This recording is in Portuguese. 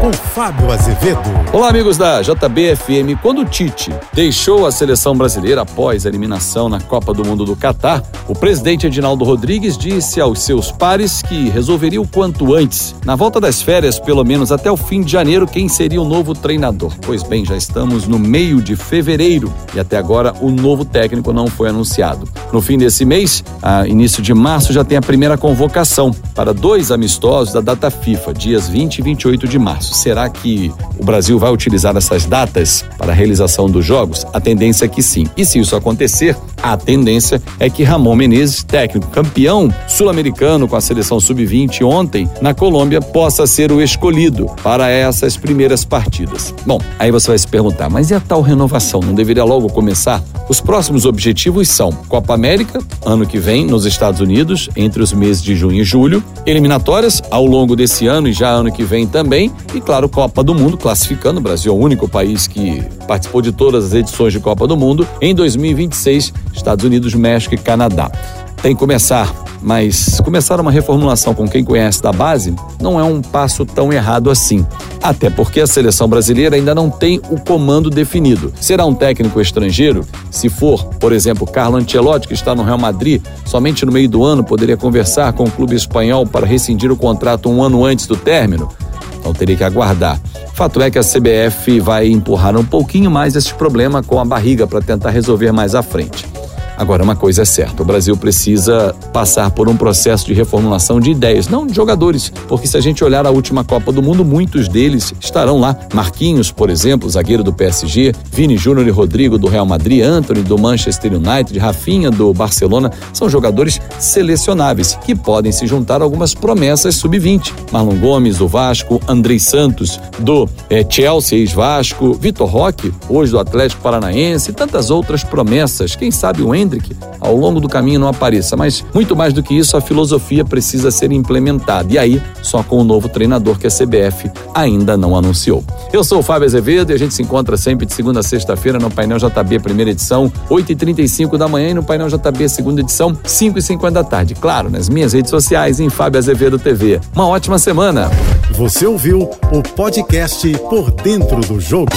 com Fábio Azevedo. Olá, amigos da JBFM. Quando o Tite deixou a seleção brasileira após a eliminação na Copa do Mundo do Catar, o presidente Edinaldo Rodrigues disse aos seus pares que resolveria o quanto antes, na volta das férias, pelo menos até o fim de janeiro, quem seria o novo treinador. Pois bem, já estamos no meio de fevereiro e até agora o novo técnico não foi anunciado. No fim desse mês, a início de março, já tem a primeira convocação para dois amistosos da data FIFA, dias 20 e 28 de março. Será que o Brasil vai utilizar essas datas para a realização dos jogos? A tendência é que sim. E se isso acontecer, a tendência é que Ramon Menezes, técnico campeão sul-americano com a seleção sub-20 ontem na Colômbia, possa ser o escolhido para essas primeiras partidas. Bom, aí você vai se perguntar, mas e a tal renovação? Não deveria logo começar? Os próximos objetivos são Copa América, ano que vem, nos Estados Unidos, entre os meses de junho e julho, eliminatórias ao longo desse ano e já ano que vem também, e claro, Copa do Mundo, classificando. O Brasil é o único país que participou de todas as edições de Copa do Mundo. Em 2026, Estados Unidos, México e Canadá. Tem que começar, mas começar uma reformulação com quem conhece da base não é um passo tão errado assim. Até porque a seleção brasileira ainda não tem o comando definido. Será um técnico estrangeiro? Se for, por exemplo, Carlo Ancelotti, que está no Real Madrid, somente no meio do ano poderia conversar com o clube espanhol para rescindir o contrato um ano antes do término? Então teria que aguardar. Fato é que a CBF vai empurrar um pouquinho mais esse problema com a barriga para tentar resolver mais à frente. Agora, uma coisa é certa: o Brasil precisa passar por um processo de reformulação de ideias, não de jogadores, porque se a gente olhar a última Copa do Mundo, muitos deles estarão lá. Marquinhos, por exemplo, zagueiro do PSG, Vini Júnior e Rodrigo do Real Madrid, Anthony do Manchester United, Rafinha do Barcelona, são jogadores selecionáveis que podem se juntar a algumas promessas sub-20. Marlon Gomes do Vasco, Andrei Santos do é, Chelsea, ex-Vasco, Vitor Roque, hoje do Atlético Paranaense, e tantas outras promessas. Quem sabe o Ender Hendrick ao longo do caminho não apareça, mas muito mais do que isso, a filosofia precisa ser implementada. E aí, só com o novo treinador que a CBF ainda não anunciou. Eu sou o Fábio Azevedo e a gente se encontra sempre de segunda a sexta-feira no Painel JB, primeira edição, 8h35 da manhã, e no Painel JB, segunda edição, 5h50 da tarde. Claro, nas minhas redes sociais, em Fábio Azevedo TV. Uma ótima semana. Você ouviu o podcast Por Dentro do Jogo.